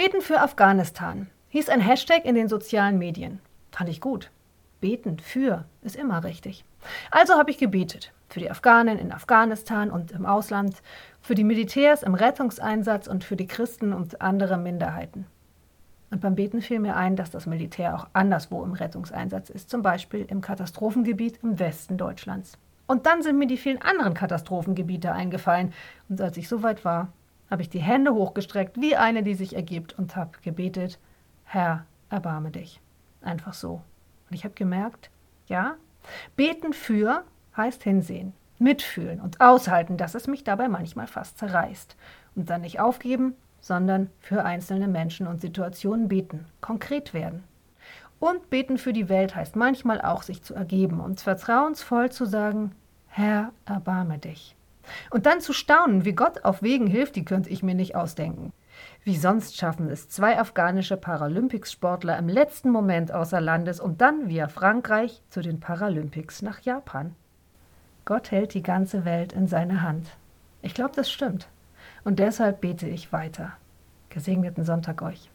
Beten für Afghanistan hieß ein Hashtag in den sozialen Medien. Fand ich gut. Beten für ist immer richtig. Also habe ich gebetet. Für die Afghanen in Afghanistan und im Ausland, für die Militärs im Rettungseinsatz und für die Christen und andere Minderheiten. Und beim Beten fiel mir ein, dass das Militär auch anderswo im Rettungseinsatz ist, zum Beispiel im Katastrophengebiet im Westen Deutschlands. Und dann sind mir die vielen anderen Katastrophengebiete eingefallen. Und als ich soweit war, habe ich die Hände hochgestreckt, wie eine, die sich ergibt, und habe gebetet, Herr, erbarme dich. Einfach so. Und ich habe gemerkt, ja, beten für heißt hinsehen, mitfühlen und aushalten, dass es mich dabei manchmal fast zerreißt. Und dann nicht aufgeben, sondern für einzelne Menschen und Situationen beten, konkret werden. Und beten für die Welt heißt manchmal auch, sich zu ergeben und vertrauensvoll zu sagen, Herr, erbarme dich. Und dann zu staunen, wie Gott auf Wegen hilft, die könnte ich mir nicht ausdenken. Wie sonst schaffen es zwei afghanische Paralympics-Sportler im letzten Moment außer Landes und dann via Frankreich zu den Paralympics nach Japan. Gott hält die ganze Welt in seine Hand. Ich glaube, das stimmt. Und deshalb bete ich weiter. Gesegneten Sonntag euch.